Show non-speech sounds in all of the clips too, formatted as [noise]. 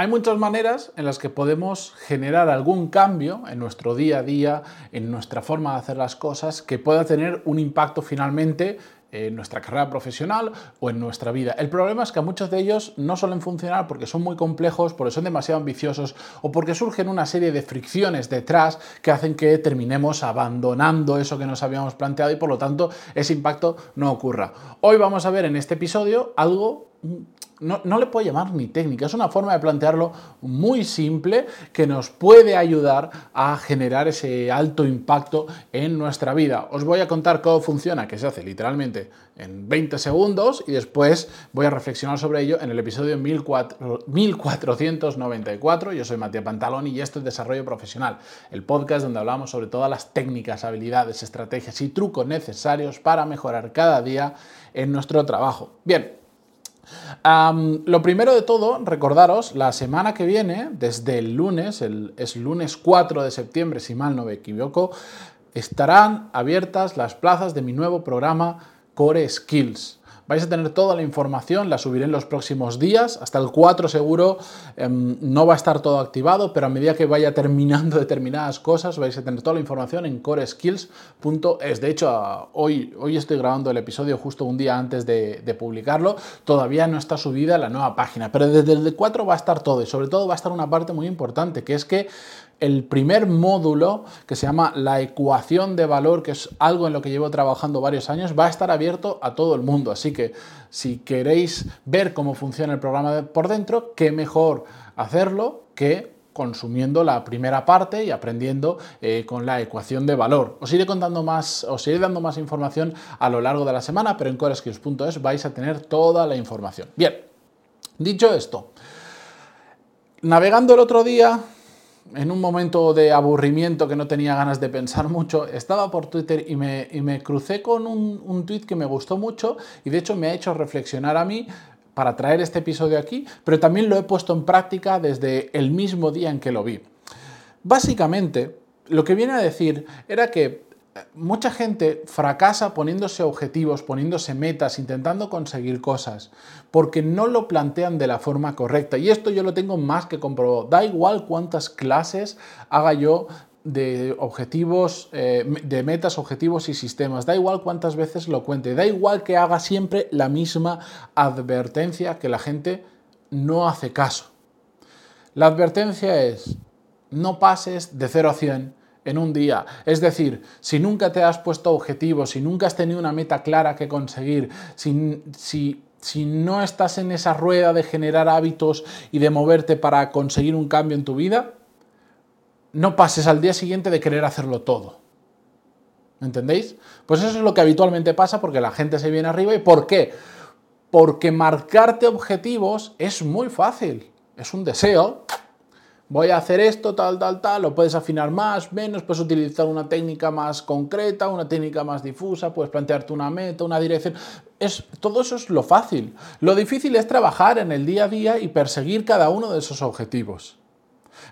Hay muchas maneras en las que podemos generar algún cambio en nuestro día a día, en nuestra forma de hacer las cosas, que pueda tener un impacto finalmente en nuestra carrera profesional o en nuestra vida. El problema es que muchos de ellos no suelen funcionar porque son muy complejos, porque son demasiado ambiciosos o porque surgen una serie de fricciones detrás que hacen que terminemos abandonando eso que nos habíamos planteado y por lo tanto ese impacto no ocurra. Hoy vamos a ver en este episodio algo no, le puedo llamar ni técnica, es una forma de plantearlo muy simple que nos puede ayudar a generar ese alto impacto en nuestra vida. Os voy a contar cómo funciona, que se hace literalmente en 20 segundos y después voy a reflexionar sobre ello en el episodio 1494. Yo soy Matías Pantaloni y esto es Desarrollo Profesional, el podcast donde hablamos sobre todas las técnicas, habilidades, estrategias y trucos necesarios para mejorar cada día en nuestro trabajo. Bien, lo primero de todo, recordaros, la semana que viene, desde el lunes, el, es lunes 4 de septiembre, si mal no me equivoco, estarán abiertas las plazas de mi nuevo programa Core Skills. Vais a tener toda la información, la subiré en los próximos días, hasta el 4 seguro em, no va a estar todo activado, pero a medida que vaya terminando [laughs] determinadas cosas vais a tener toda la información en coreskills.es. De hecho, hoy, hoy estoy grabando el episodio justo un día antes de, de publicarlo, todavía no está subida la nueva página, pero desde el 4 va a estar todo y sobre todo va a estar una parte muy importante, que es que el primer módulo que se llama la ecuación de valor, que es algo en lo que llevo trabajando varios años, va a estar abierto a todo el mundo. Así que si queréis ver cómo funciona el programa por dentro, qué mejor hacerlo que consumiendo la primera parte y aprendiendo eh, con la ecuación de valor. Os iré contando más, os iré dando más información a lo largo de la semana, pero en coreskills.es vais a tener toda la información. Bien, dicho esto, navegando el otro día en un momento de aburrimiento que no tenía ganas de pensar mucho, estaba por Twitter y me, crucé con un, un tweet que me gustó mucho y de hecho me ha hecho reflexionar a mí para traer este episodio aquí, pero también lo he puesto en práctica desde el mismo día en que lo vi. Básicamente, lo que viene a decir era que mucha gente fracasa poniéndose objetivos, poniéndose metas, intentando conseguir cosas, porque no lo plantean de la forma correcta. Y esto yo lo tengo más que comprobado. Da igual cuántas clases haga yo de objetivos, eh, de metas, objetivos y sistemas. Da igual cuántas veces lo cuente. Da igual que haga siempre la misma advertencia que la gente no hace caso. La advertencia es, no pases de 0 a 100 en un día. Es decir, si nunca te has puesto objetivos, si nunca has tenido una meta clara que conseguir, si, si, si no estás en esa rueda de generar hábitos y de moverte para conseguir un cambio en tu vida, no pases al día siguiente de querer hacerlo todo. ¿Me entendéis? Pues eso es lo que habitualmente pasa porque la gente se viene arriba. ¿Y por qué? Porque marcarte objetivos es muy fácil. Es un deseo voy a hacer esto, tal, tal, tal, lo puedes afinar más, menos, puedes utilizar una técnica más concreta, una técnica más difusa, puedes plantearte una meta, una dirección. Es, todo eso es lo fácil. Lo difícil es trabajar en el día a día y perseguir cada uno de esos objetivos.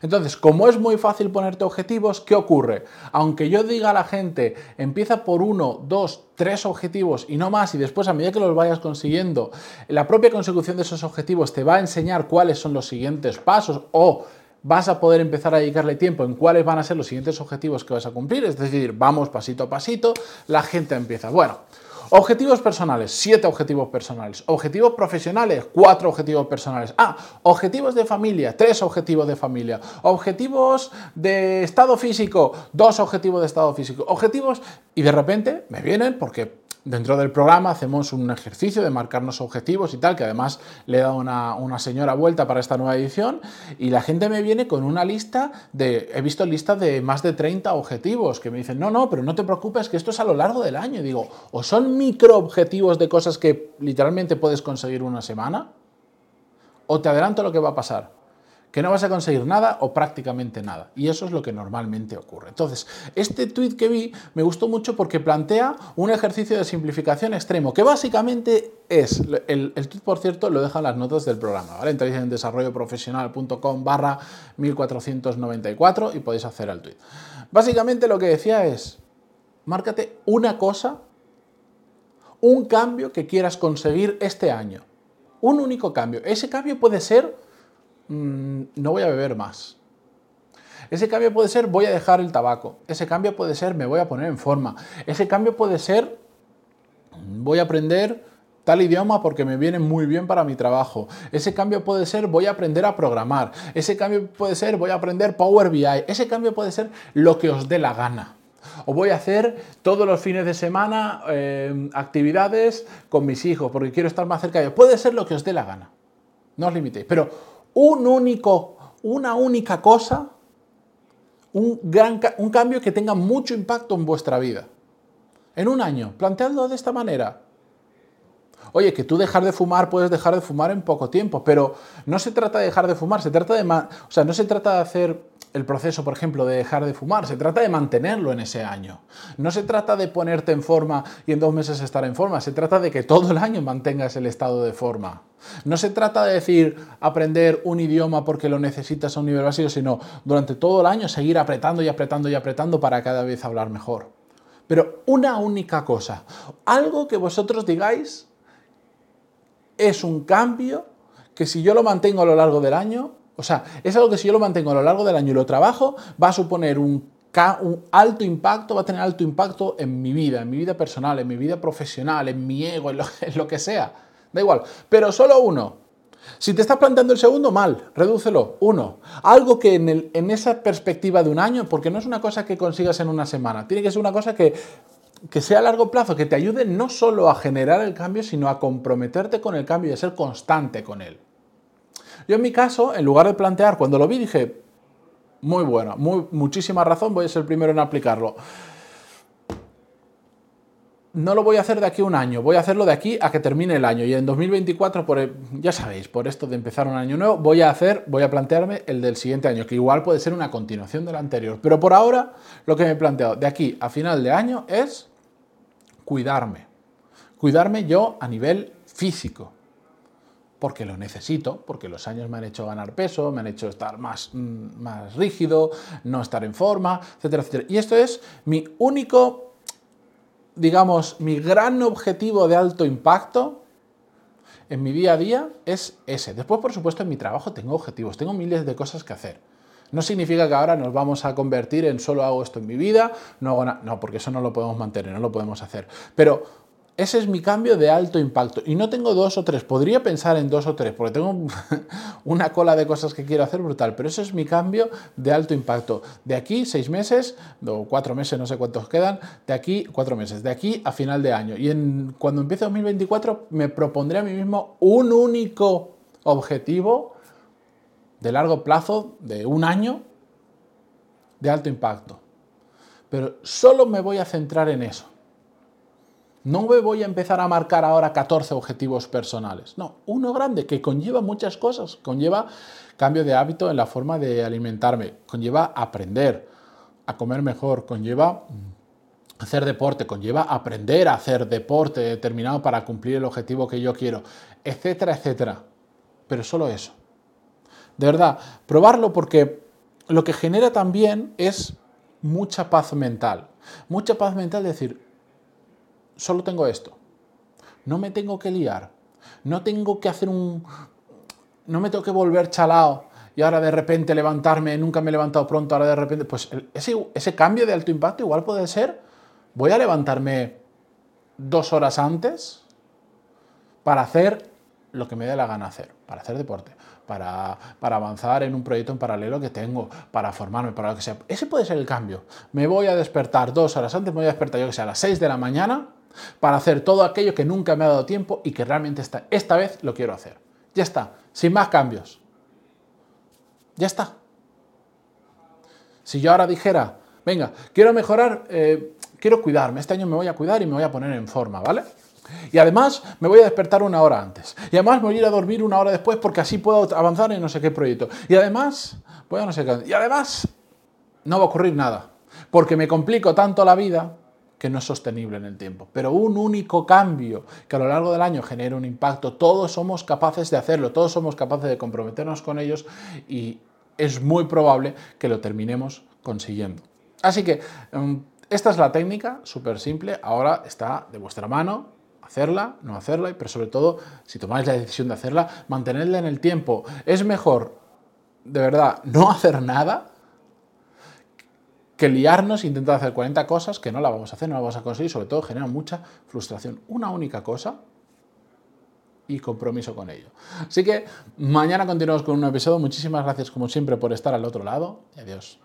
Entonces, como es muy fácil ponerte objetivos, ¿qué ocurre? Aunque yo diga a la gente, empieza por uno, dos, tres objetivos y no más, y después a medida que los vayas consiguiendo, la propia consecución de esos objetivos te va a enseñar cuáles son los siguientes pasos o vas a poder empezar a dedicarle tiempo en cuáles van a ser los siguientes objetivos que vas a cumplir, es decir, vamos pasito a pasito, la gente empieza, bueno, Objetivos personales, siete objetivos personales. Objetivos profesionales, cuatro objetivos personales. Ah, objetivos de familia, tres objetivos de familia. Objetivos de estado físico, dos objetivos de estado físico. Objetivos, y de repente me vienen porque Dentro del programa hacemos un ejercicio de marcarnos objetivos y tal, que además le he dado una, una, señora vuelta para esta nueva edición, y la gente me viene con una lista de, he visto listas de más de 30 objetivos, que me dicen, no, no, pero no te preocupes, que esto es a lo largo del año. Y digo, o son micro objetivos de cosas que literalmente puedes conseguir una semana, o te adelanto lo que va a pasar que no vas a conseguir nada o prácticamente nada. Y eso es lo que normalmente ocurre. Entonces, este tweet que vi me gustó mucho porque plantea un ejercicio de simplificación extremo, que básicamente es, el, el tweet por cierto lo dejan las notas del programa, ¿vale? Entráis en desarrolloprofesional.com barra 1494 y podéis hacer el tweet. Básicamente lo que decía es, márcate una cosa, un cambio que quieras conseguir este año. Un único cambio. Ese cambio puede ser mm, no voy a beber más. Ese cambio puede ser voy a dejar el tabaco. Ese cambio puede ser me voy a poner en forma. Ese cambio puede ser voy a aprender tal idioma porque me viene muy bien para mi trabajo. Ese cambio puede ser voy a aprender a programar. Ese cambio puede ser voy a aprender Power BI. Ese cambio puede ser lo que os dé la gana. O voy a hacer todos los fines de semana eh, actividades con mis hijos porque quiero estar más cerca de ellos. Puede ser lo que os dé la gana. No os limitéis. Pero un único, una única cosa un, gran, un cambio que tenga mucho impacto en vuestra vida. En un año, planteadlo de esta manera. Oye, que tú dejar de fumar puedes dejar de fumar en poco tiempo, pero no se trata de dejar de fumar, se trata de, o sea, no se trata de hacer el proceso, por ejemplo, de dejar de fumar, se trata de mantenerlo en ese año. No se trata de ponerte en forma y en dos meses estar en forma, se trata de que todo el año mantengas el estado de forma. No se trata de decir aprender un idioma porque lo necesitas a un nivel básico, sino durante todo el año seguir apretando y apretando y apretando para cada vez hablar mejor. Pero una única cosa, algo que vosotros digáis es un cambio que si yo lo mantengo a lo largo del año, o sea, es algo que si yo lo mantengo a lo largo del año y lo trabajo, va a suponer un, alto impacto, va a tener alto impacto en mi vida, en mi vida personal, en mi vida profesional, en mi ego, en lo, [laughs] que sea. Da igual. Pero solo uno. Si te estás planteando el segundo, mal, redúcelo, uno. Algo que en, en, esa perspectiva de un año, porque no es una cosa que consigas en una semana, tiene que ser una cosa que que sea a largo plazo, que te ayude no solo a generar el cambio, sino a comprometerte con el cambio y a ser constante con él. Yo en mi caso, en lugar de plantear, cuando lo vi dije, muy bueno, muy, muchísima razón, voy a ser el primero en aplicarlo. No lo voy a hacer de aquí a un año, voy a hacerlo de aquí a que termine el año. Y en 2024, por, ya sabéis, por esto de empezar un año nuevo, voy a hacer, voy a plantearme el del siguiente año, que igual puede ser una continuación del anterior. Pero por ahora, lo que me he planteado de aquí a final de año es cuidarme. Cuidarme yo a nivel físico. Porque lo necesito, porque los años me han hecho ganar peso, me han hecho estar más, mm, más rígido, no estar en forma, etcétera, etcétera. Y esto es mi único, digamos, mi gran objetivo de alto impacto en mi día a día es ese. Después, por supuesto, en mi trabajo tengo objetivos, tengo miles de cosas que hacer. No significa que ahora nos vamos a convertir en solo hago esto en mi vida, no hago nada. No, porque eso no lo podemos mantener, no lo podemos hacer. Pero ese es mi cambio de alto impacto. Y no tengo dos o tres, podría pensar en dos o tres, porque tengo [laughs] una cola de cosas que quiero hacer brutal, pero ese es mi cambio de alto impacto. De aquí, seis meses, o cuatro meses, no sé cuántos quedan, de aquí, cuatro meses, de aquí a final de año. Y cuando empiece 2024 me propondré a mí mismo un único objetivo de largo plazo, de un año, de alto impacto. Pero solo me voy a centrar en eso. No me voy a empezar a marcar ahora 14 objetivos personales. No, uno grande que conlleva muchas cosas. Conlleva cambio de hábito en la forma de alimentarme. Conlleva aprender a comer mejor. Conlleva hacer deporte. Conlleva aprender a hacer deporte determinado para cumplir el objetivo que yo quiero. Etcétera, etcétera. Pero solo eso. De verdad, probarlo porque lo que genera también es mucha paz mental. Mucha paz mental decir, solo tengo esto. No me tengo que liar. No tengo que hacer un... No me tengo que volver chalao y ahora de repente levantarme, nunca me he levantado pronto, ahora de repente... Pues ese, cambio de alto impacto igual puede ser, voy a levantarme dos horas antes para hacer lo que me dé la gana hacer, para hacer deporte, para, avanzar en un proyecto en paralelo que tengo, para formarme, para lo que sea. Ese puede ser el cambio. Me voy a despertar dos horas antes, me voy a despertar yo que sea a las seis de la mañana para hacer todo aquello que nunca me ha dado tiempo y que realmente esta, esta vez lo quiero hacer. Ya está, sin más cambios. Ya está. Si yo ahora dijera, venga, quiero mejorar, eh, quiero cuidarme, este año me voy a cuidar y me voy a poner en forma, ¿vale? Y además me voy a despertar una hora antes. Y además me voy a ir a dormir una hora después porque así puedo avanzar en no sé qué proyecto. Y además, voy a no sé qué. Y además, no va a ocurrir nada. Porque me complico tanto la vida que no es sostenible en el tiempo. Pero un único cambio que a lo largo del año genere un impacto, todos somos capaces de hacerlo, todos somos capaces de comprometernos con ellos y es muy probable que lo terminemos consiguiendo. Así que em, esta es la técnica, súper simple, ahora está de vuestra mano, hacerla, no hacerla, pero sobre todo, si tomáis la decisión de hacerla, mantenerla en el tiempo. Es mejor de verdad, no hacer nada que liarnos e intentar hacer 40 cosas que no la vamos a hacer, no la vamos a conseguir, sobre todo genera mucha frustración. Una única cosa y compromiso con ello. Así que mañana continuamos con un episodio. Muchísimas gracias como siempre por estar al otro lado y adiós.